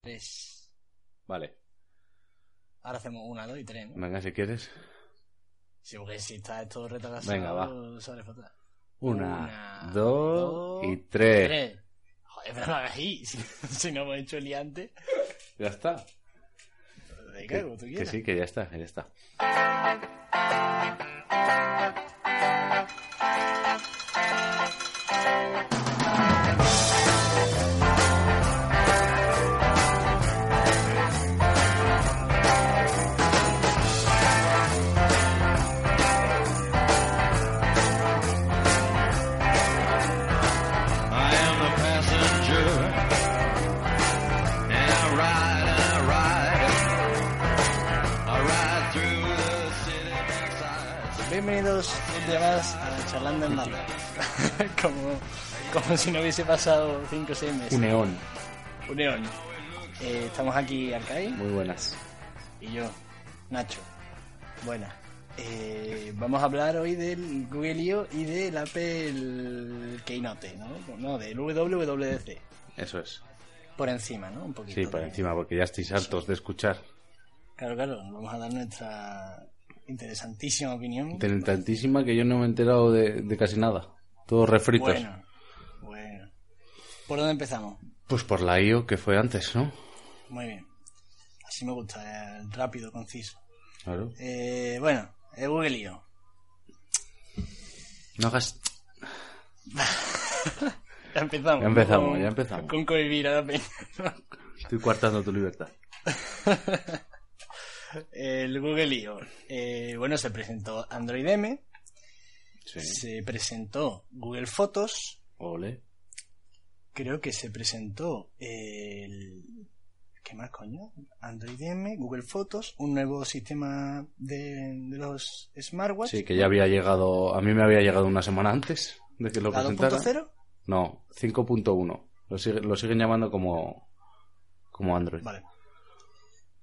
Tres. Vale. Ahora hacemos una, dos y tres, ¿no? Venga, si quieres. Sí, porque si está todo retrasado, Venga, va. sale fatal. Una, Una, dos dos, y tres. Tres. Joder, pero no hagas. Si, si no hemos hecho el liante. Ya está. Venga, como tú Que quieras. sí, que ya está, que ya está. Como si no hubiese pasado 5 o 6 meses. Un neón. Un neón. Eh, estamos aquí, Arcai Muy buenas. y yo, Nacho. Buena. Eh, vamos a hablar hoy del Google I.O. y del Apple Keynote, ¿no? No, del WWDC. Eso es. Por encima, ¿no? Un poquito. Sí, por de- encima, porque ya estáis hartos de escuchar. Claro, claro. Vamos a dar nuestra interesantísima opinión. Tienen tantísima que yo no me he enterado de, de casi nada. Todos refritos. Bueno. ¿Por dónde empezamos? Pues por la IO que fue antes, ¿no? Muy bien. Así me gusta, eh, rápido, conciso. Claro. Eh, bueno, el Google I.O. No hagas... Ya empezamos. Ya empezamos, Con- ya empezamos. Con cohibir a la peña. Estoy coartando tu libertad. el Google I.O. Eh, bueno, se presentó Android M, Sí. se presentó Google Fotos, Ole. Creo que se presentó el... ¿Qué más, coño? Android M, Google Fotos, un nuevo sistema de, de los smartwatch. Sí, que ya había llegado... A mí me había llegado una semana antes de que lo ¿La presentara. 2.0? No, 5.1. Lo, sigue- lo siguen llamando como, como Android. Vale.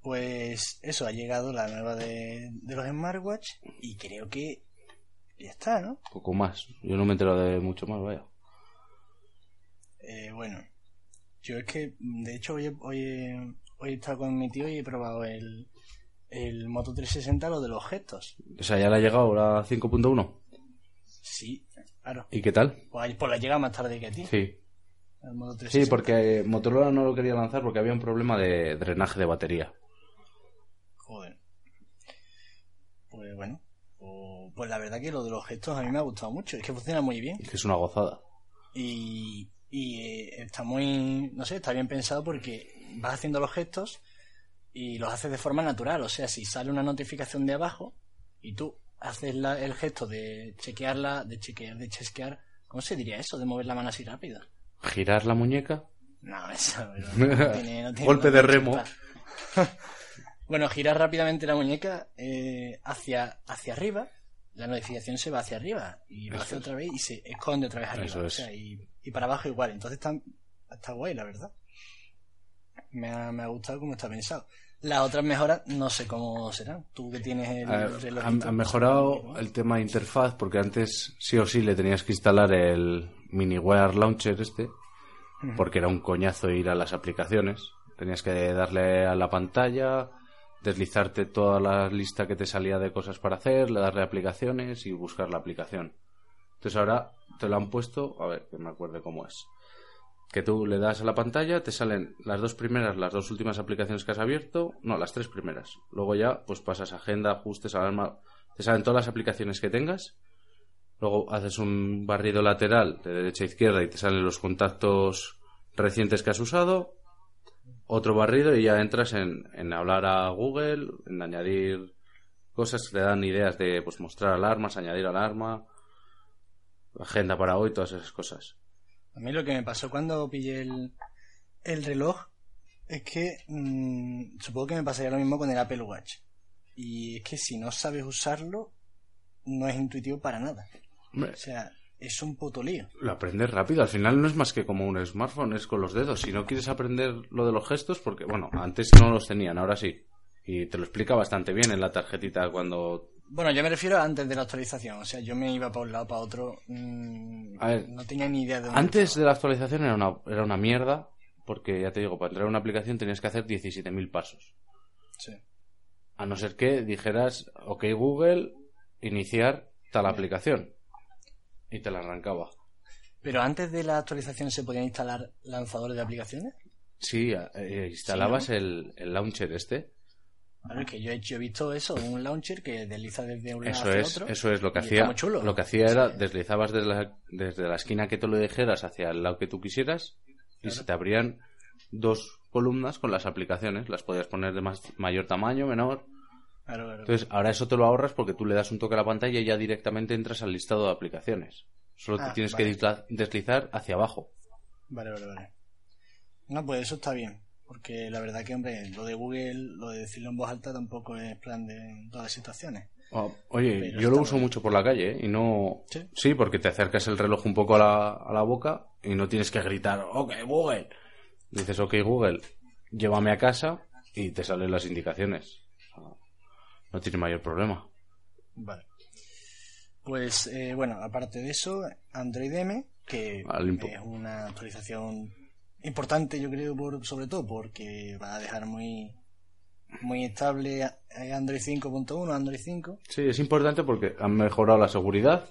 Pues eso, ha llegado la nueva de, de los smartwatch y creo que ya está, ¿no? Poco más. Yo no me he enterado de mucho más, vaya. Eh, bueno, yo es que, de hecho, hoy, he- hoy, hoy he estado con mi tío y he probado el, el Moto 360, lo de los gestos. O sea, ya le ha llegado la 5.1. Sí, claro. ¿Y qué tal? Pues, pues la llega más tarde que a ti, Sí. el Moto Sí, 360. porque Motorola no lo quería lanzar porque había un problema de drenaje de batería. Joder. Pues bueno, pues, pues la verdad que lo de los gestos a mí me ha gustado mucho, es que funciona muy bien. Que es una gozada. y, y, eh, está muy, no sé, está bien pensado porque vas haciendo los gestos y los haces de forma natural. O sea, si sale una notificación de abajo y tú haces la- el gesto de chequearla, de chequear, de chesquear, ¿cómo se diría eso? De mover la mano así rápido. Girar la muñeca. No, eso no, no tiene, no tiene Golpe de remo. bueno, girar rápidamente la muñeca eh, hacia, hacia arriba, la notificación se va hacia arriba y lo hace otra vez y se esconde otra vez arriba. O es. sea, y, y para abajo igual. Entonces está, está guay, la verdad. Me ha, me ha gustado cómo está pensado. Las otras mejoras no sé cómo serán. Tú que tienes el han- han mejorado el tema de interfaz porque antes sí o sí le tenías que instalar el MiniWare Launcher este porque era un coñazo ir a las aplicaciones. Tenías que darle a la pantalla, deslizarte toda la lista que te salía de cosas para hacer, le darle a aplicaciones y buscar la aplicación. Entonces ahora te lo han puesto, a ver, que me acuerde cómo es. Que tú le das a la pantalla, te salen las dos primeras, las dos últimas aplicaciones que has abierto, no, las tres primeras. Luego ya, pues pasas agenda, ajustes, alarma, te salen todas las aplicaciones que tengas. Luego haces un barrido lateral de derecha a izquierda y te salen los contactos recientes que has usado. Otro barrido y ya entras en, en hablar a Google, en añadir cosas que te dan ideas de pues mostrar alarmas, añadir alarma, agenda para hoy, todas esas cosas. A mí lo que me pasó cuando pillé el, el reloj es que mm, supongo que me pasaría lo mismo con el Apple Watch. Y es que si no sabes usarlo, no es intuitivo para nada. Hombre, O sea, es un puto lío. Lo aprendes rápido, al final no es más que como un smartphone, es con los dedos. Si no quieres aprender lo de los gestos, porque bueno, antes no los tenían, ahora sí. Y te lo explica bastante bien en la tarjetita cuando... Bueno, yo me refiero a antes de la actualización. O sea, yo me iba para un lado, para otro. mm, A ver, no tenía ni idea de dónde Antes estaba. de la actualización era una, era una mierda, porque ya te digo, para entrar a una aplicación tenías que hacer 17.000 pasos. Sí. A no ser que dijeras, ok Google, iniciar tal aplicación. Y te la arrancaba. Pero antes de la actualización se podían instalar lanzadores de aplicaciones. Sí, eh, instalabas Sí, ¿no? el, el launcher este. Es que yo he, yo he visto eso, un launcher que desliza desde un lado Eso hacia es, otro. eso es lo que hacía. chulo. Lo que hacía era deslizabas desde la, desde la esquina que te lo dijeras hacia el lado que tú quisieras y Claro. se te abrían dos columnas con las aplicaciones. Las podías poner de más, mayor tamaño, menor. Claro, claro. Entonces, ahora eso te lo ahorras porque tú le das un toque a la pantalla y ya directamente entras al listado de aplicaciones. Solo Ah, te tienes vale. que deslizar hacia abajo. Vale, vale, vale. No, pues eso está bien. Porque la verdad que, hombre, lo de Google, lo de decirlo en voz alta tampoco es plan de todas las situaciones. Oh, Oye, Pero yo lo uso mucho por la calle ¿eh? y no... ¿Sí? porque te acercas el reloj un poco a la, a la boca y no tienes que gritar, ok, Google. Dices, ok, Google, llévame a casa y te salen las indicaciones. Sea, No tiene mayor problema. Vale. Pues eh, bueno, aparte de eso, Android M, que Al es una actualización importante, yo creo, por, sobre todo porque va a dejar muy muy estable Android 5.1, Android 5. Sí, es importante porque han mejorado la seguridad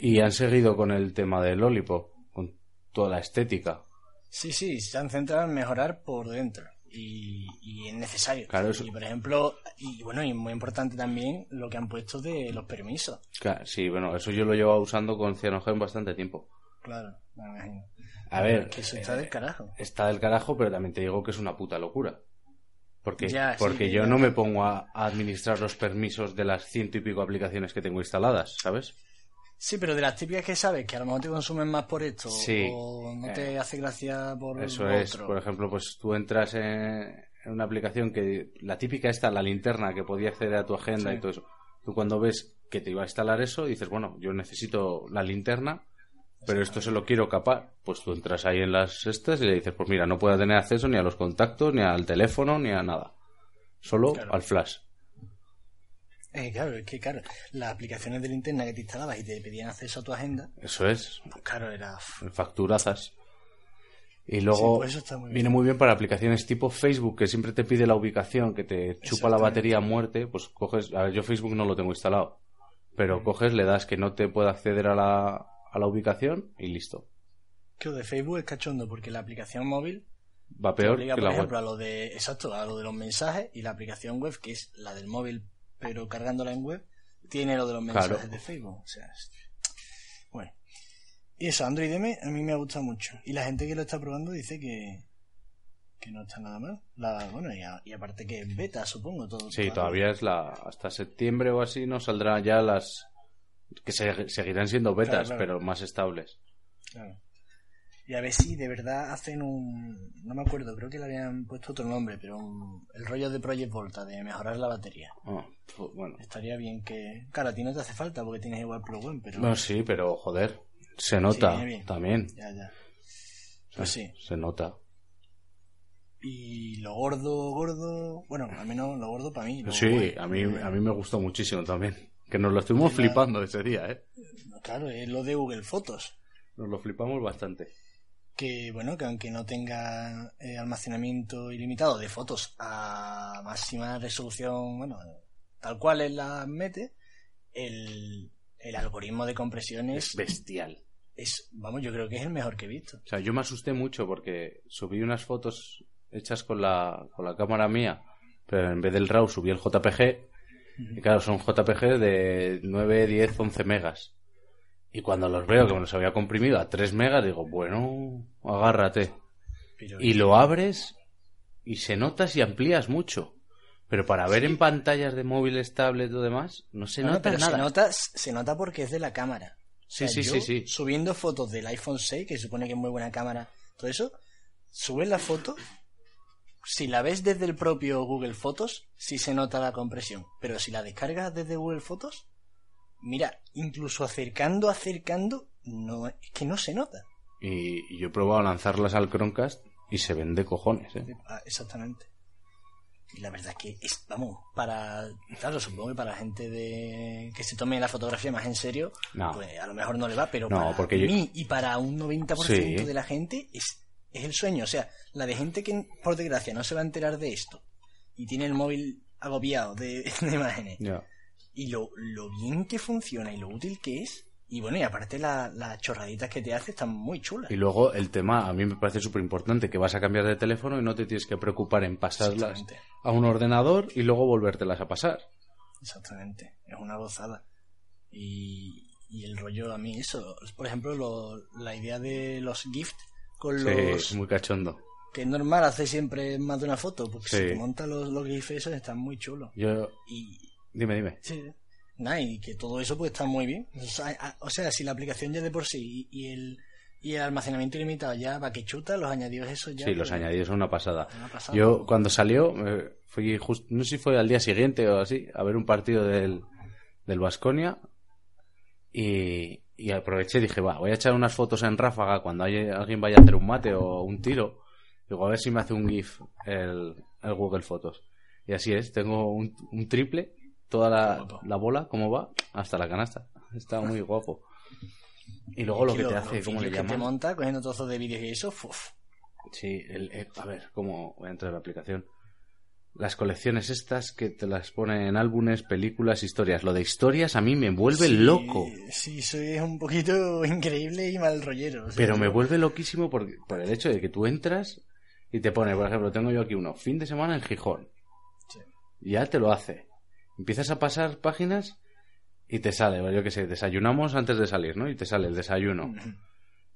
y han seguido con el tema del Lollipop, con toda la estética. Sí, sí, se han centrado en mejorar por dentro y, y es necesario. Claro, eso- Y por ejemplo, y bueno, y muy importante también lo que han puesto de los permisos. Claro, Sí, bueno, eso yo lo llevo usando con Cyanogen bastante tiempo. Claro, me imagino. A ver, Que eso está eh, del carajo. está del carajo, pero también te digo que es una puta locura. Porque, Ya, porque que yo ya- no me pongo a, a administrar los permisos de las ciento y pico aplicaciones que tengo instaladas, ¿sabes? Sí, pero de las típicas que sabes que a lo mejor te consumen más por esto Sí. o no te hace gracia por Eso es, por ejemplo, pues tú entras en, en una aplicación que la típica está, la linterna, que podía acceder a tu agenda Sí. y todo eso. Tú cuando ves que te iba a instalar eso, dices, bueno, yo necesito la linterna, pero esto se lo quiero capar. Pues tú entras ahí en las estas y le dices, pues mira, no puedo tener acceso ni a los contactos, ni al teléfono, ni a nada. Solo Claro. al flash. Eh, claro, es que claro, las aplicaciones de linterna que te instalabas y te pedían acceso a tu agenda, Eso es, pues claro, era... facturazas. Y Sí, luego pues eso está muy bien. viene muy bien para aplicaciones tipo Facebook, que siempre te pide la ubicación, que te chupa la batería a muerte. Pues coges, a ver, yo Facebook no lo tengo instalado, pero coges, le das que no te pueda acceder a la, a la ubicación y listo. Que lo de Facebook es cachondo porque la aplicación móvil Va peor obliga, que por la ejemplo, web. a lo de... Exacto, a lo de los mensajes y la aplicación web, que es la del móvil, pero cargándola en web, tiene lo de los mensajes Claro. de Facebook. O sea, bueno. Y eso, Android M a mí me ha gustado mucho. Y la gente que lo está probando dice que, que no está nada mal. La, bueno, y, a- y aparte que es beta, supongo. Todo, Sí, todavía es la hasta septiembre o así no saldrán ya las que se- seguirán siendo betas, Claro, claro. pero más estables. Claro. Y a ver si de verdad hacen un... No me acuerdo, creo que le habían puesto otro nombre, pero un- el rollo de Project Volta, de mejorar la batería. Ah, fu- bueno, Estaría bien que... Claro, a ti no te hace falta porque tienes igual Pro One, pero... no sí, pero joder, se nota bien. también. Ya, ya. Pues sí. Se nota. Y lo gordo, gordo... Bueno, al menos lo gordo para mí. Sí, a mí, a mí me gustó muchísimo también. Que nos lo estuvimos la- flipando ese día, ¿eh? Claro, es lo de Google Fotos. Nos lo flipamos bastante. que bueno que aunque no tenga eh, almacenamiento ilimitado de fotos a máxima resolución bueno tal cual él las mete el, el algoritmo de compresión Es es, bestial. es vamos yo creo que es el mejor que he visto O sea, yo me asusté mucho porque subí unas fotos hechas con la, con la cámara mía, pero en vez del RAW subí el JPG. Y claro, son JPG de 9, 10, 11 megas. Y cuando los veo que me los había comprimido a 3 megas, digo, bueno, agárrate. Y lo abres y se nota si amplías mucho. Pero para ver en pantallas de móviles, tablet o demás, no se No, no, nota pero nada. se nota se nota porque es de la cámara O Sí, sea, sí, yo, sí, sí. subiendo fotos del iPhone 6 que se supone que es muy buena cámara todo eso subes la foto si la ves desde el propio Google Fotos, sí se nota la compresión. Pero si la descargas desde Google Fotos, mira, incluso acercando, acercando, no, es que no se nota. Y, y yo he probado a lanzarlas al Chromecast y se ven de cojones, ¿eh? Ah, Exactamente. Y la verdad es que es, vamos, para, claro, supongo que para la gente de que se tome la fotografía más en serio, No. pues a lo mejor no le va, pero No, para porque yo- mí y para un 90% Sí. de la gente es es el sueño. O sea, la de gente que, por desgracia, no se va a enterar de esto y tiene el móvil agobiado de, de imágenes. Y lo, lo bien que funciona y lo útil que es. Y bueno, y aparte la- las chorraditas que te hace están muy chulas. Y luego el tema, a mí me parece súper importante, que vas a cambiar de teléfono y no te tienes que preocupar en pasarlas a un ordenador y luego volvértelas a pasar. Exactamente, es una gozada. Y, y el rollo a mí, eso, por ejemplo, lo- la idea de los gift con los... muy cachondo. Que es normal hacer siempre más de una foto, porque Sí. si te montas los, los gifs esos están muy chulos. Yo, Y, dime, dime. sí, nada, y que todo eso pues está muy bien. O sea, a- o sea, si la aplicación ya de por sí y, el, y el almacenamiento ilimitado ya va que chuta, los añadidos esos ya... Sí, los añadidos son una pasada. una pasada. Yo, cuando salió, eh, fui justo, no sé si fue al día siguiente o así, a ver un partido del, del Vasconia y, y aproveché y dije, va, voy a echar unas fotos en ráfaga cuando haya- alguien vaya a hacer un mate o un tiro. Digo, a ver si me hace un GIF el, el Google Fotos. Y así es, tengo un, un triple, toda la, bola, cómo va, hasta la canasta. Está muy guapo. Y luego lo que te hace, ¿cómo le que te llaman? monta cogiendo trozos de vídeos y eso, Sí, el, el- a ver, ¿cómo voy a entrar en la aplicación? Las colecciones estas que te las ponen en álbumes, películas, historias. Lo de historias a mí me vuelve Sí, loco. Sí, soy un poquito increíble y mal rollero. Pero me vuelve loquísimo por, por el hecho de que tú entras y te pone, por ejemplo, tengo yo aquí uno, fin de semana en Gijón. Sí. Y ya te lo hace. Empiezas a pasar páginas y te sale, yo qué sé, desayunamos antes de salir, ¿no? Y te sale el desayuno.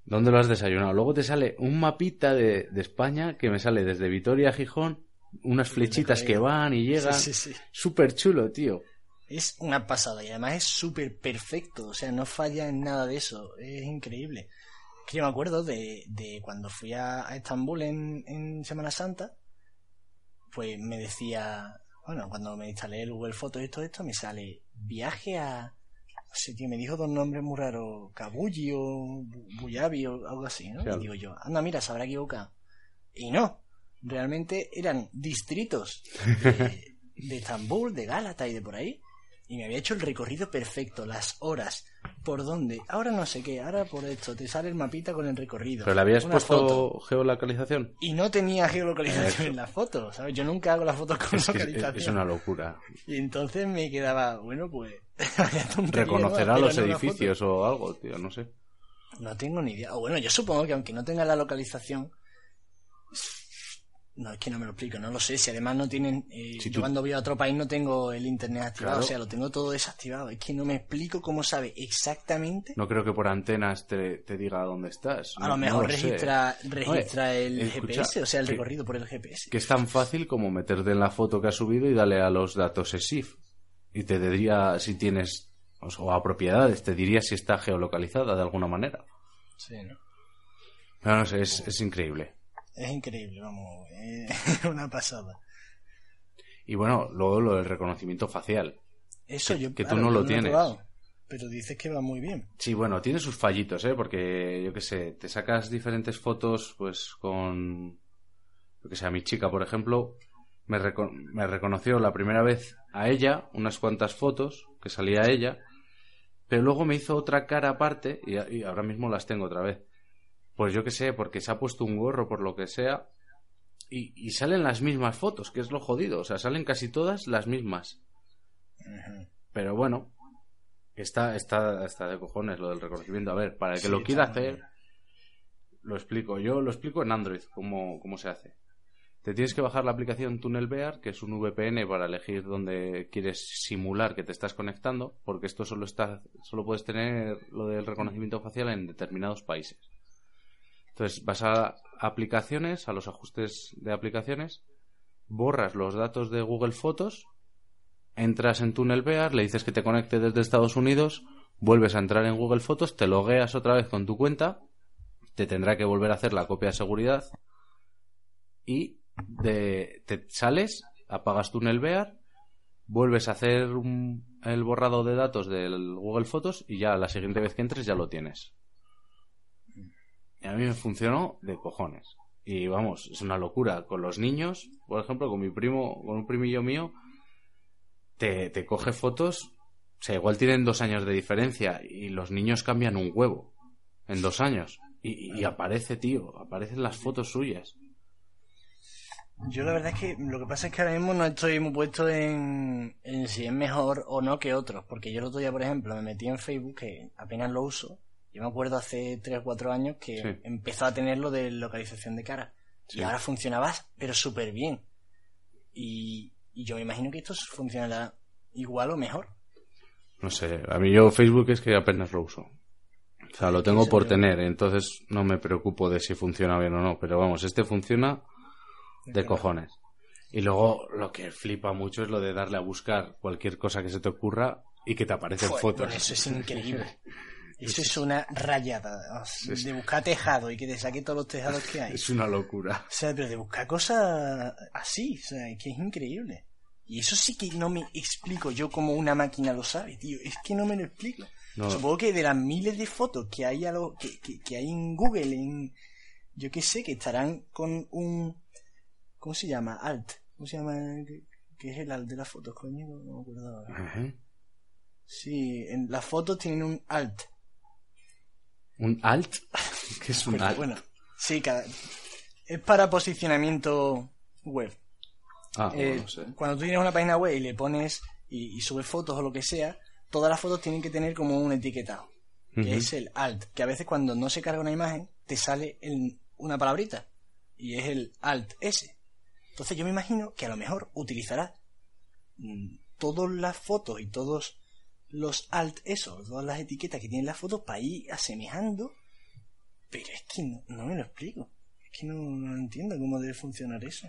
¿Dónde lo has desayunado? Luego te sale un mapita de, de España que me sale desde Vitoria a Gijón, unas flechitas que van y llegan. Sí, sí, sí. Súper chulo, tío. Es una pasada y además es súper perfecto. O sea, no falla en nada de eso. Es increíble. Que yo me acuerdo de, de cuando fui a, a Estambul en, en Semana Santa, pues me decía, bueno, cuando me instalé el Google Fotos y todo esto, me sale viaje a. No sé, tío, me dijo dos nombres muy raros, Kabulli o Bu- Buyabi o algo así, ¿no? Claro. Y digo yo, anda, mira, se habrá equivocado. Y no, realmente eran distritos de, de Estambul, de Gálata y de por ahí. Y me había hecho el recorrido perfecto, las horas, por dónde. Ahora no sé qué, ahora por esto, te sale el mapita con el recorrido. ¿Pero le habías puesto foto. geolocalización? Y no tenía geolocalización en la foto, ¿sabes? Yo nunca hago las fotos con Es, que es- localización. es una locura. Y entonces me quedaba, bueno, pues. Reconocerá ¿no? los edificios o algo, tío, no sé. No tengo ni idea. O bueno, yo supongo que aunque no tenga la localización. No, es que no me lo explico, no lo sé. Si además no tienen. eh, Si yo tú- cuando voy a otro país no tengo el internet activado, Claro. o sea, lo tengo todo desactivado. Es que no me explico cómo sabe exactamente. No creo que por antenas te, te diga dónde estás. a No- lo mejor no sé. registra, registra el escucha, GPS, o sea, el que- recorrido por el GPS. Que es tan fácil como meterte en la foto que has subido y darle a los datos ESIF. Y te diría si tienes. O a propiedades, te diría si está geolocalizada de alguna manera. Sí, ¿no? No, no sé, es, es increíble. Es increíble, vamos. Es una pasada. Y bueno, luego lo del reconocimiento facial. Eso Que- yo. que tú no lo tienes. pero dices que va muy bien. Sí, bueno, tiene sus fallitos, ¿eh? Porque, yo qué sé, te sacas diferentes fotos, pues, con... Yo que sé, a mi chica, por ejemplo, me, reco- me reconoció la primera vez a ella, unas cuantas fotos, que salía ella, pero luego me hizo otra cara aparte, y, a- y ahora mismo las tengo otra vez. Pues yo qué sé, porque se ha puesto un gorro, por lo que sea, y, y salen las mismas fotos, que es lo jodido, o sea, salen casi todas las mismas. Pero bueno, está, está, está de cojones lo del reconocimiento. A ver, para el que Sí, lo quiera hacer, lo explico. Yo lo explico en Android, cómo, cómo se hace. Te tienes que bajar la aplicación TunnelBear, que es un VPN para elegir dónde quieres simular que te estás conectando, porque esto solo está, solo puedes tener lo del reconocimiento facial en determinados países. Entonces vas a aplicaciones, a los ajustes de aplicaciones, borras los datos de Google Fotos, entras en TunnelBear, le dices que te conecte desde Estados Unidos, vuelves a entrar en Google Fotos, te logueas otra vez con tu cuenta, te tendrá que volver a hacer la copia de seguridad y te sales, apagas TunnelBear, vuelves a hacer un- el borrado de datos del Google Fotos y ya la siguiente vez que entres ya lo tienes. Y a mí me funcionó de cojones. Y vamos, es una locura. Con los niños, por ejemplo, con mi primo, con un primillo mío, te, te coge fotos. O sea, igual tienen dos años de diferencia y los niños cambian un huevo en dos años. Y, aparece, tío, aparecen las fotos suyas. Yo la verdad es que lo que pasa es que ahora mismo no estoy muy puesto en, en si es mejor o no que otros. Porque yo el otro día, por ejemplo, me metí en Facebook, que apenas lo uso. Yo me acuerdo hace 3 o 4 años que Sí. empezó a tenerlo de localización de cara. Sí. Y ahora funcionaba, pero súper bien. Y, y yo me imagino que esto funcionará igual o mejor. No sé, a mí yo Facebook es que apenas lo uso. O sea, lo tengo por tener, entonces no me preocupo de si funciona bien o no. Pero vamos, este funciona de cojones. Y luego lo que flipa mucho es lo de darle a buscar cualquier cosa que se te ocurra y que te aparecen Joder, fotos. bueno, eso es increíble. Eso es una rayada. De buscar tejado y que te saque todos los tejados que hay. Es una locura. O sea, pero de buscar cosas así, o sea, es que es increíble. Y eso sí que no me explico yo cómo una máquina lo sabe, tío. Es que no me lo explico. No. Supongo que de las miles de fotos que hay, a lo, que, que, que hay en Google, en yo qué sé, que estarán con un... ¿Cómo se llama? Alt. ¿Cómo se llama? ¿Qué, es el alt de las fotos, coño? No me acuerdo ahora. Sí, en las fotos tienen un alt. ¿Un alt? ¿Qué es un alt? Bueno, sí, cada... es para posicionamiento web. ah, Eh, no sé. Cuando tú tienes una página web y le pones y, y subes fotos o lo que sea, todas las fotos tienen que tener como un etiquetado, que es el alt, que a veces cuando no se carga una imagen te sale en una palabrita y es el alt S. Entonces yo me imagino que a lo mejor utilizará mm, todas las fotos y todos los alt eso, todas las etiquetas que tienen las fotos para ir asemejando, pero es que no, no me lo explico. Es que no, no entiendo cómo debe funcionar eso.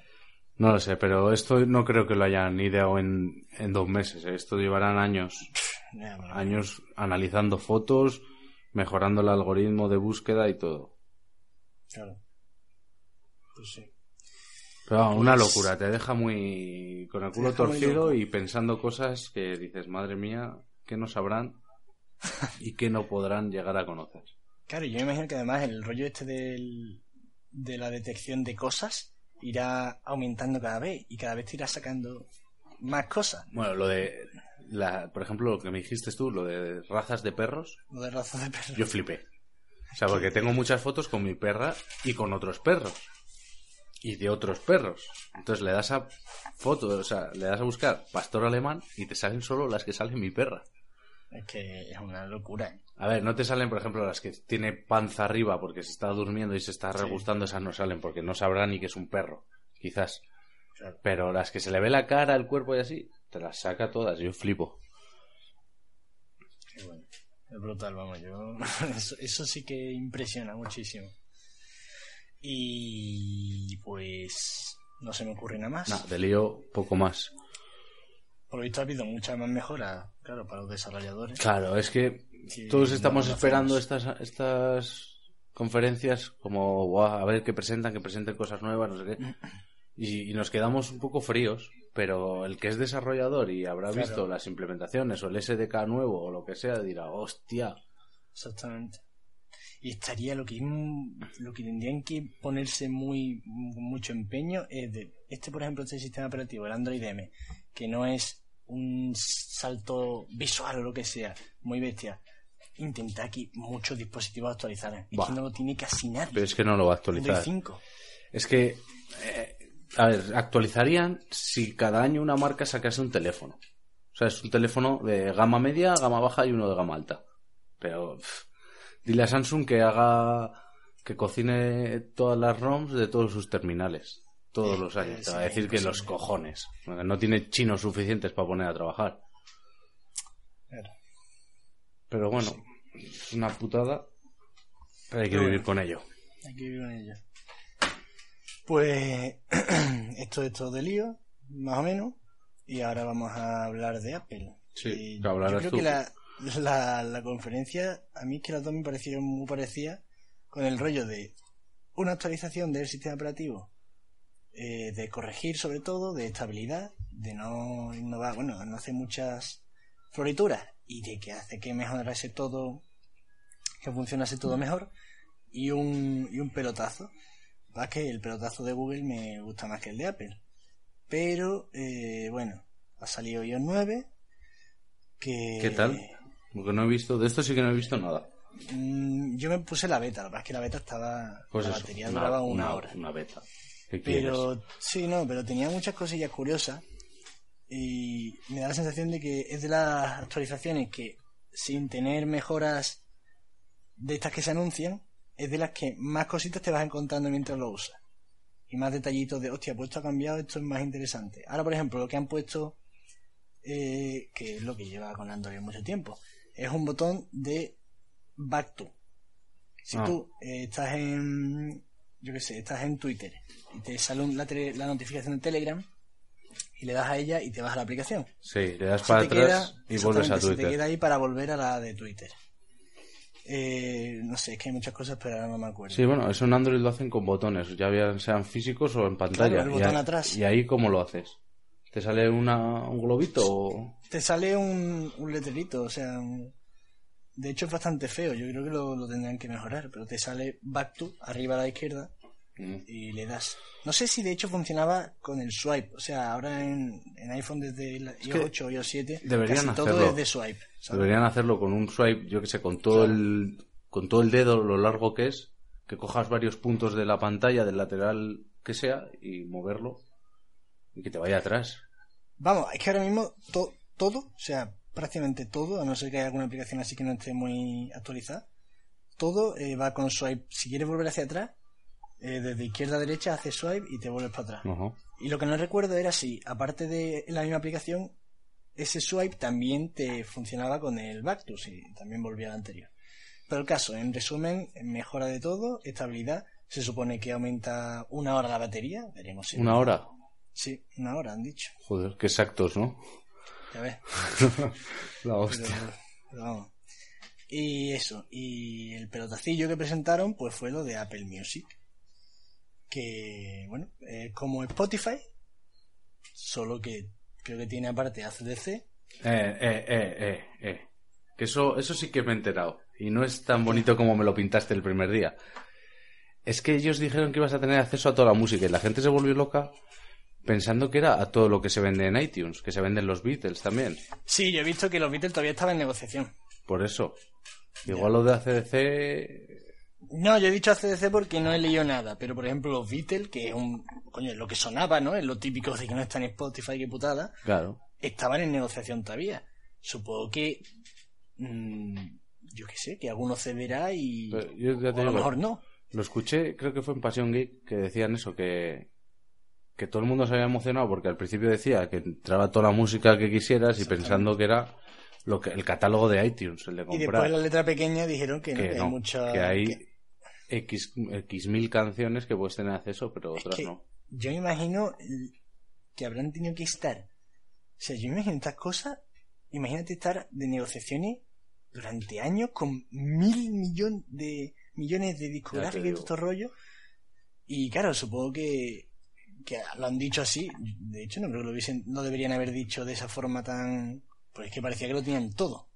No lo sé, pero esto no creo que lo hayan ideado en, en dos meses. ¿eh? Esto llevarán años, Ya, bueno. años analizando fotos, mejorando el algoritmo de búsqueda y todo. Claro. Pues sí. Pero vamos, una Pues- locura, te deja muy con el culo torcido y pensando cosas que dices, madre mía, que no sabrán y que no podrán llegar a conocer. Claro, yo me imagino que además el rollo este del, de la detección de cosas irá aumentando cada vez y cada vez te irá sacando más cosas. Bueno, lo de, la, por ejemplo, lo que me dijiste tú, lo de razas de perros, Lo de raza de perro. yo flipé. O sea, porque tengo muchas fotos con mi perra y con otros perros. Y de otros perros. Entonces le das a foto, o sea, le das a buscar pastor alemán y te salen solo las que salen mi perra. Es que es una locura. ¿eh? A ver, no te salen, por ejemplo, las que tiene panza arriba porque se está durmiendo y se está Sí. regustando, esas no salen porque no sabrán ni que es un perro, quizás. Claro. Pero las que se le ve la cara, el cuerpo y así, te las saca todas, yo flipo. Qué bueno. Es brutal, vamos, yo... Eso, eso sí que impresiona muchísimo. Y pues no se me ocurre nada más. Nah, de lío, poco más. Por lo visto ha habido muchas más mejoras, claro, para los desarrolladores. Claro, es que que todos estamos esperando estas, estas conferencias como "Buah, a ver qué presentan, que presenten cosas nuevas, no sé qué. Y, y nos quedamos un poco fríos, pero el que es desarrollador y habrá Claro. visto las implementaciones o el SDK nuevo o lo que sea, dirá, hostia, Exactamente. Y estaría lo que lo que tendrían que ponerse muy mucho empeño es de este por ejemplo este sistema operativo el Android M que no es un salto visual o lo que sea muy bestia intentar que muchos dispositivos actualizaran Buah. que no lo tiene casi nadie pero es que no lo va a actualizar. 5 Es que, eh, a ver, actualizarían si cada año una marca sacase un teléfono. O sea, es un teléfono de gama media, gama baja y uno de gama alta. Pero pff, dile a Samsung que haga, que cocine todas las ROMs de todos sus terminales. Todos los años. Te va a decir que los cojones. No tiene chinos suficientes para poner a trabajar. Claro. Pero bueno, es una putada. Pero hay que vivir con ello. Hay que vivir con ello. Pues esto es todo de lío, más o menos. Y ahora vamos a hablar de Apple. Sí, Y que hablarás yo creo tú. que la, la, la conferencia, a mí es que las dos me parecieron muy parecidas con el rollo de una actualización del sistema operativo, eh, de corregir sobre todo, de estabilidad, de no innovar, bueno, no hacer muchas florituras y de que hace que mejorase todo, que funcionase todo mejor y un, y un pelotazo. Va que el pelotazo de Google me gusta más que el de Apple. Pero, eh, bueno, ha salido iOS 9. Que... ¿Qué tal? Porque no he visto, de esto sí que no he visto nada. Mm, yo me puse la beta, la verdad es que la beta estaba. Pues la eso, batería duraba una, hora. Una beta. ¿Qué quieres? Pero sí, no, pero tenía muchas cosillas curiosas. Y me da la sensación de que es de las actualizaciones que, sin tener mejoras de estas que se anuncian, es de las que más cositas te vas encontrando mientras lo usas. Y más detallitos de, hostia, pues esto ha cambiado, esto es más interesante. Ahora, por ejemplo, lo que han puesto, eh, que es lo que lleva con Android mucho tiempo, es un botón de back to. Si Ah. tú eh, estás en, yo qué sé, estás en Twitter y te sale un- la, tele- la notificación de Telegram y le das a ella y te vas a la aplicación. Sí, le das Se para atrás queda- y vuelves a exactamente, Se te Twitter. queda ahí para volver a la de Twitter. Eh, no sé, es que hay muchas cosas, pero ahora no me acuerdo. Sí, bueno, eso en Android lo hacen con botones, ya sean físicos o en pantalla. Claro, el y, botón ahí, atrás. ¿Y ahí cómo lo haces? ¿Te sale una, un globito o...? Te sale un, un letrerito, o sea, un- de hecho es bastante feo, yo creo que lo, lo tendrán que mejorar, pero te sale back to, arriba a la izquierda, Mm. y le das. No sé si de hecho funcionaba con el swipe, o sea, ahora en, en iPhone desde el iOS que 8 o iOS 7, deberían casi todo hacerlo. es de swipe. ¿sabes? Deberían hacerlo con un swipe, yo que sé, con todo el con todo el dedo, lo largo que es, que cojas varios puntos de la pantalla, del lateral que sea, y moverlo y que te vaya atrás. Vamos, es que ahora mismo to- todo, o sea, prácticamente todo, a no ser que haya alguna aplicación así que no esté muy actualizada, todo eh, va con swipe. Si quieres volver hacia atrás, eh, desde izquierda a derecha haces swipe y te vuelves para atrás. Ajá. Y lo que no recuerdo era si, aparte de la misma aplicación, ese swipe también te funcionaba con el back to, si también volvía al anterior. Pero el caso, en resumen, mejora de todo, estabilidad, se supone que aumenta una hora la batería, veremos si... Una hora. Sí, una hora han dicho, Joder, qué exactos, ¿no? ya ves. La Pero- hostia. pero vamos. Y eso, y el pelotacillo que presentaron pues fue lo de Apple Music. Que, bueno, eh, como Spotify, solo que creo que tiene aparte ACDC. Eh, eh, eh, eh, eh. Que eso, eso sí que me he enterado. Y no es tan bonito como me lo pintaste el primer día. Es que ellos dijeron que ibas a tener acceso a toda la música y la gente se volvió loca pensando que era a todo lo que se vende en iTunes, que se venden los Beatles también. Sí, yo he visto que los Beatles todavía estaban en negociación. Por eso. Igual lo de ACDC... No, yo he dicho ACDC porque no he leído nada, pero por ejemplo los Beatles, que es un, coño, es lo que sonaba, ¿no? Es lo típico de que no está en Spotify, que putada. Claro. estaban en negociación todavía. Supongo que. mm, yo qué sé, que alguno cederá y. Yo o a lo mejor no. Lo escuché, creo que fue en Pasión Geek, que decían eso, que, que todo el mundo se había emocionado porque al principio decía que entraba toda la música que quisieras y pensando que era lo que el catálogo de iTunes, el de Y comprar. después en la letra pequeña dijeron que no, que que no, hay mucha. que hay que- X, X mil canciones que puedes tener acceso, pero otras no. yo me imagino que habrán tenido que estar. O sea, yo me imagino estas cosas. Imagínate estar de negociaciones durante años con mil millones de millones de discográficas y todo estos rollos. Y claro, supongo que, que lo han dicho así. De hecho, no creo que lo hubiesen, no deberían haber dicho de esa forma tan. Pues es que parecía que lo tenían todo.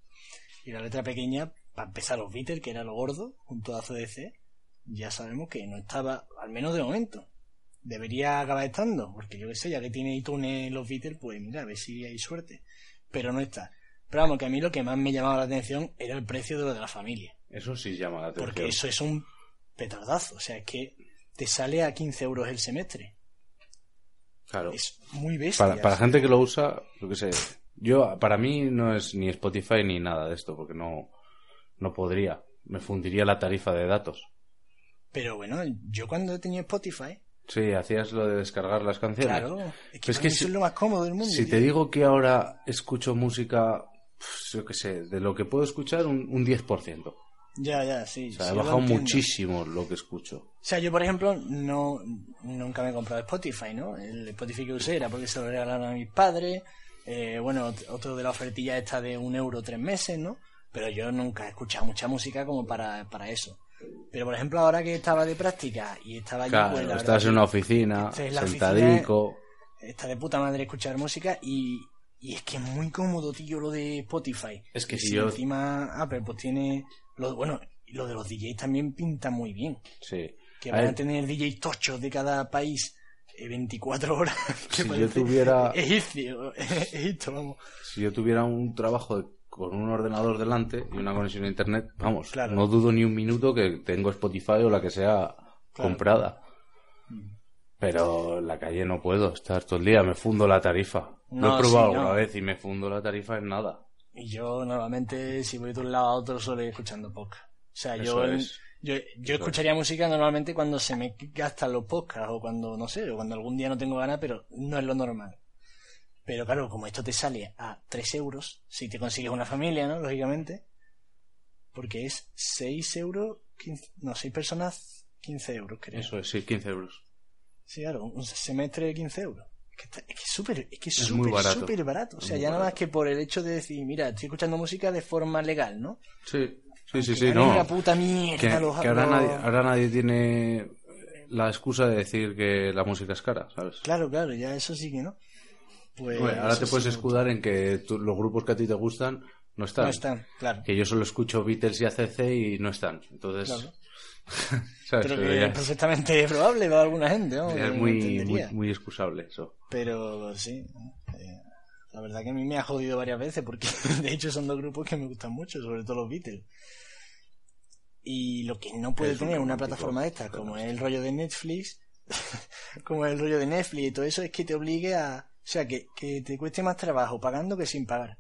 Y la letra pequeña, para empezar los Beatles, que era lo gordo, junto a CDC, ya sabemos que no estaba, al menos de momento. Debería acabar estando, porque yo qué sé, ya que tiene iTunes los Beatles, pues mira, a ver si hay suerte. Pero no está. Pero vamos, que a mí lo que más me llamaba la atención era el precio de lo de la familia. Eso sí llama la atención. Porque eso es un petardazo. O sea, es que te sale a 15 euros el semestre. Claro. Es muy bestia. Para, para gente que lo usa, yo qué sé. Yo, para mí no es ni Spotify ni nada de esto, porque no, no podría. Me fundiría la tarifa de datos. Pero bueno, yo cuando he tenido Spotify, Sí, hacías lo de descargar las canciones. claro, es que, mí si- es lo más cómodo del mundo. Si tío. te digo que ahora escucho música, pues, yo qué sé, de lo que puedo escuchar, un, un 10%. Ya, ya, sí. O sea, sí, he lo bajado muchísimo lo que escucho. O sea, yo, por ejemplo, no nunca me he comprado Spotify, ¿no? El Spotify que usé era porque se lo regalaron a mis padres. Eh, bueno, ot- otro de la ofertilla esta de un euro tres meses, ¿no? Pero yo nunca he escuchado mucha música como para, para eso. Pero, por ejemplo, ahora que estaba de práctica y estaba allí, Claro, pues, estás en una oficina, sentadico. está de puta madre escuchar música y, y es que es muy cómodo, tío, lo de Spotify. Es que Y si yo- encima Apple pues tiene... Lo, bueno, y lo de los DJs también pinta muy bien. Sí. Que van a tener DJs tochos de cada país eh, 24 horas. Que Si yo tuviera- Egipcio, Egipto, vamos. si yo tuviera un trabajo de con un ordenador delante y una conexión a internet, vamos, Claro. no dudo ni un minuto que tengo Spotify o la que sea comprada. Pero en la calle no puedo estar todo el día, me fundo la tarifa. Lo No, he probado sí, no. alguna vez y me fundo la tarifa en nada. Y yo normalmente si voy de un lado a otro solo ir escuchando podcast. O sea, yo, es. yo, yo escucharía música normalmente cuando se me gastan los podcasts o cuando, no sé, o cuando algún día no tengo ganas, pero no es lo normal. Pero claro, como esto te sale a 3 euros, si te consigues una familia, ¿no? Lógicamente. Porque es 6 euros, 15 no, 6 personas, 15 euros, creo. Eso es, sí, 15 euros. Sí, claro, un semestre de 15 euros. Es que es súper, es que es súper, barato. súper barato. O sea, ya nada más que por el hecho de decir, mira, estoy escuchando música de forma legal, ¿no? Sí, sí, sí, sí, no. la puta mierda Que, ahora, nadie, ahora nadie tiene la excusa de decir que la música es cara, ¿sabes? Claro, claro, ya eso sí que no. Pues ahora te puedes sí escudar en que tú- los grupos que a ti te gustan no están. No están, claro. Que yo solo escucho Beatles y ACC y no están. Entonces, Claro. ¿sabes? Pero Pero que es perfectamente probable para alguna gente, es muy, muy, excusable eso. Pero sí, eh, la verdad que a mí me ha jodido varias veces porque de hecho son dos grupos que me gustan mucho, sobre todo los Beatles. Y lo que no puede Es un tener una plataforma de estas, como es el rollo de Netflix, como es el rollo de Netflix y todo eso, es que te obligue a... O sea, que, que te cueste más trabajo pagando que sin pagar.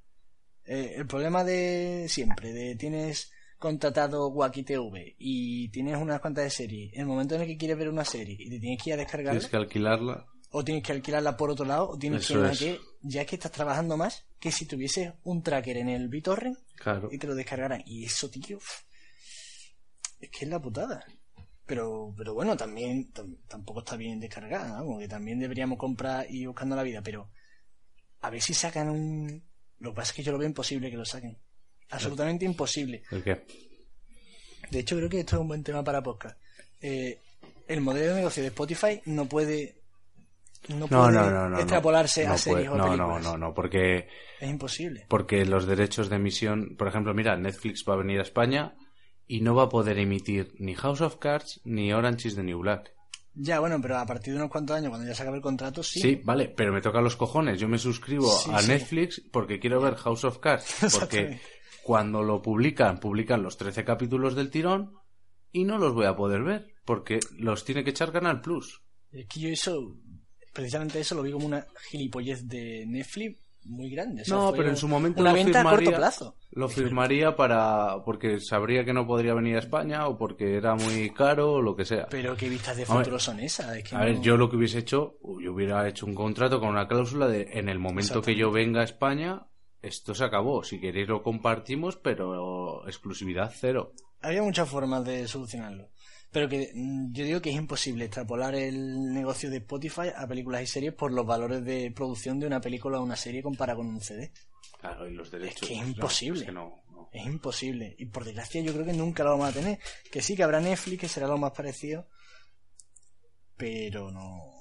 Eh, el problema de siempre, de tienes contratado Wacky TV y tienes unas cuantas de series, en el momento en el que quieres ver una serie y te tienes que ir a descargarla, Tienes que alquilarla. o tienes que alquilarla por otro lado, o tienes Eso que, es. ya es que estás trabajando más que si tuvieses un tracker en el BitTorrent Claro. y te lo descargaran. Y eso, tío, es que es la putada. Pero, pero bueno, también tam- tampoco está bien descargada, ¿no? que también deberíamos comprar y ir buscando la vida, pero a ver si sacan un... Lo que pasa es que yo lo veo imposible que lo saquen. Absolutamente imposible. ¿El qué? De hecho, creo que esto es un buen tema para podcast. Eh, el modelo de negocio de Spotify no puede, no puede no, no, no. extrapolarse a series puede- o no, películas. no, no, no, porque, Es imposible. porque los derechos de emisión, por ejemplo, mira, Netflix va a venir a España y no va a poder emitir ni House of Cards ni Orange is the New Black. Ya, bueno, pero a partir de unos cuantos años, cuando ya se acabe el contrato, sí. Sí, vale, pero me toca los cojones. Yo me suscribo Sí, a sí. Netflix porque quiero ver House of Cards. Porque. Cuando lo publican, publican los 13 capítulos del tirón y no los voy a poder ver porque los tiene que echar Canal Plus. Es que yo eso, precisamente eso lo vi como una gilipollez de Netflix muy grande. O sea, no, pero en su momento lo venta a corto firmaría, plazo. lo firmaría para porque sabría que no podría venir a España o porque era muy caro o lo que sea. Pero qué vistas de ver, futuro son esas. Es que A ver, yo lo que hubiese hecho, yo hubiera hecho un contrato con una cláusula de en el momento que yo venga a España, esto se acabó. Si queréis lo compartimos, pero exclusividad cero. Había muchas formas de solucionarlo. Pero que mm, yo digo que es imposible extrapolar el negocio de Spotify a películas y series por los valores de producción de una película o una serie comparado con un CD. Claro, y los derechos. que es imposible. es que no, no. Es imposible. Y por desgracia yo creo que nunca lo vamos a tener. Que sí, que habrá Netflix, que será lo más parecido. Pero no...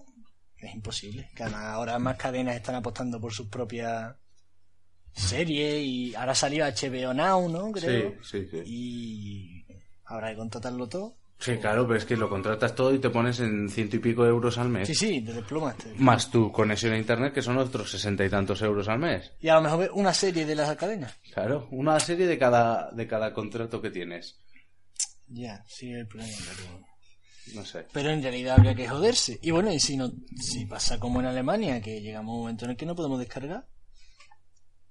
Es imposible. Que además ahora más cadenas están apostando por sus propias series y ahora salió HBO Now, ¿no? Creo. Sí, sí, sí. Y habrá que contratarlo todo. Sí, claro, pero es que lo contratas todo y te pones en ciento y pico euros al mes. Sí, sí, te desplomas. te desplomas. Más tu conexión a internet, que son otros sesenta y tantos euros al mes. Y a lo mejor una serie de las cadenas. Claro, una serie de cada, de cada contrato que tienes. Ya, sí, el problema. No sé. pero en realidad habría que joderse. Y bueno, y si no, si pasa como en Alemania, que llegamos a un momento en el que no podemos descargar.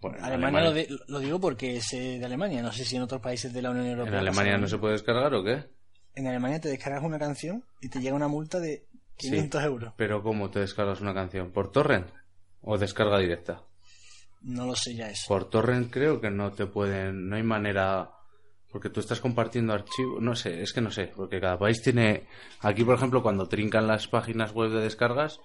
Bueno, en Alemania, Alemania, Lo, de- lo digo porque es eh, de Alemania, no sé si en otros países de la Unión Europea. ¿en Alemania no se puede descargar o qué? En Alemania te descargas una canción y te llega una multa de 500 euros. Pero ¿cómo te descargas una canción? ¿Por torrent? ¿O descarga directa? No lo sé ya eso. Por torrent creo que no te pueden, no hay manera, porque tú estás compartiendo archivos, no sé, es que no sé, porque cada país tiene, aquí por ejemplo cuando trincan las páginas web de descargas,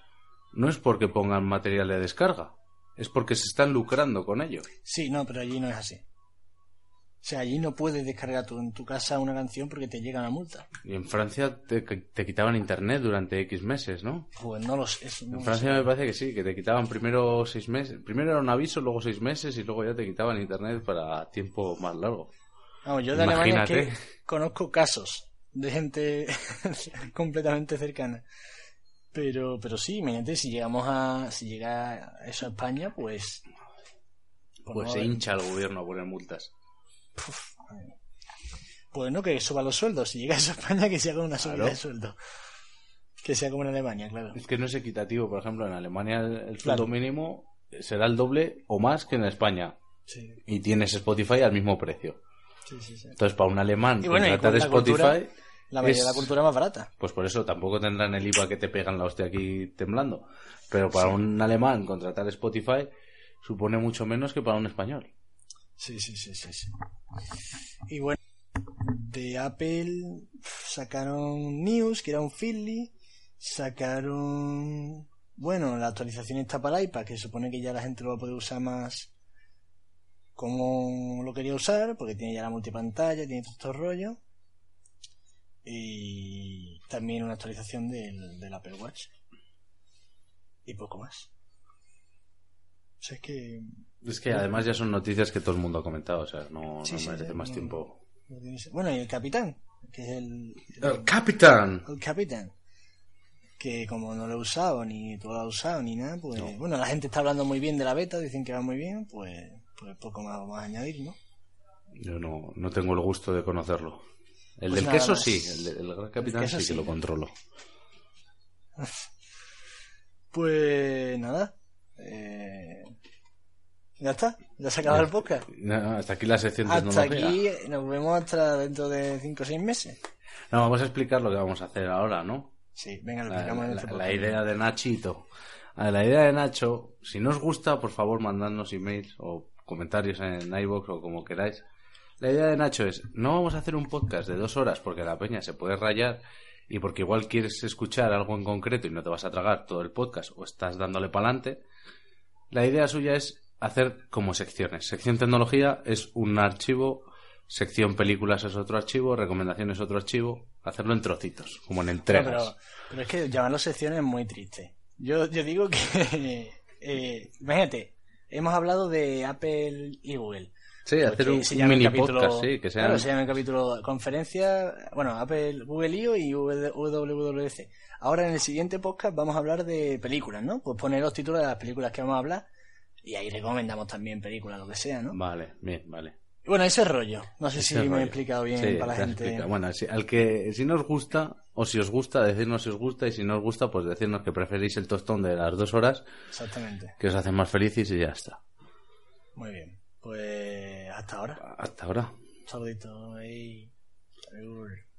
no es porque pongan material de descarga, es porque se están lucrando con ello. Sí, no, pero allí no es así. O sea, allí no puedes descargar en tu casa una canción porque te llega una multa. Y en Francia te, te quitaban internet durante X meses, ¿no? Pues no lo sé. no En Francia sé. me parece que sí, que te quitaban primero seis meses, primero era un aviso, luego seis meses y luego ya te quitaban internet para tiempo más largo. Vamos, yo de Alemania es que Imagínate. conozco casos de gente completamente cercana. Pero, pero sí, imagínate, si llegamos a, si llega eso a España, pues Pues Pues no, se eh, hincha el gobierno a poner multas. Pues no, que suba los sueldos. Si llega eso a España, que se haga una subida Claro. de sueldo. Que sea como en Alemania, claro. Es que no es equitativo. Por ejemplo, en Alemania el, el sueldo Claro. mínimo será el doble o más que en España. Sí, Y tienes Spotify al mismo precio. sí, sí. sí. Entonces, para un alemán Y bueno, contratar Spotify, cultura- La mayoría es- de la cultura más barata. pues por eso tampoco tendrán el IVA que te pegan la hostia aquí temblando. Pero para un alemán contratar Spotify supone mucho menos que para un español. Sí, sí, sí, sí, sí. Y bueno, de Apple sacaron News, que era un Feedly, sacaron, bueno, la actualización está para iPad, que supone que ya la gente lo va a poder usar más como lo quería usar, porque tiene ya la multipantalla, tiene todo estos rollos. Y también una actualización del, del Apple Watch. Y poco más. O sea, es que Es que además ya son noticias que todo el mundo ha comentado, o sea, no, Sí, no sí, merece sí, más no. tiempo. Bueno, y el capitán, que es el, ¡El capitán! el capitán, que como no lo he usado, ni tú lo has usado, ni nada, pues bueno, la gente está hablando muy bien de la beta, dicen que va muy bien, pues, pues poco más vamos a añadir, ¿no? Yo no, no tengo el gusto de conocerlo. El Pues del queso más. sí, el, el gran capitán queso sí que sí. lo controlo. Pues nada, eh, ya está, ya se acaba el podcast. No, no, hasta aquí la sección de Hasta aquí, nos vemos hasta dentro de 5 o 6 meses. No, vamos a explicar lo que vamos a hacer ahora, ¿no? Sí, venga, lo La, explicamos en la- este la podcast. idea de Nachito. A La idea de Nacho, si no os gusta, por favor, mandadnos emails o comentarios en iVoox o como queráis. La idea de Nacho es, no vamos a hacer un podcast de dos horas porque la peña se puede rayar y porque igual quieres escuchar algo en concreto y no te vas a tragar todo el podcast o estás dándole para adelante. La idea suya es hacer como secciones. Sección tecnología es un archivo, sección películas es otro archivo, recomendaciones es otro archivo, hacerlo en trocitos, como en No, entregas. pero, pero es que llamarlo secciones es muy triste. Yo, yo digo que, eh, imagínate, hemos hablado de Apple y Google. Sí, hacer un, mini capítulo- podcast, sí, que sea. Claro, se llama el capítulo conferencia, bueno, Apple, Google I.O. y WWDC. Ahora en el siguiente podcast vamos a hablar de películas, ¿no? Pues poner los títulos de las películas que vamos a hablar y ahí recomendamos también películas, lo que sea, ¿no? Vale, bien, vale. Bueno, ese rollo. No sé Ese si me rollo. he explicado bien Sí, para la gente. Bueno, si, al que, si no os gusta, o si os gusta, decirnos si os gusta, y si no os gusta, pues decirnos que preferís el tostón de las dos horas, Exactamente. que os hace más felices y ya está. Muy bien. Pues hasta ahora. Hasta ahora. Un saludito ahí. Adiós.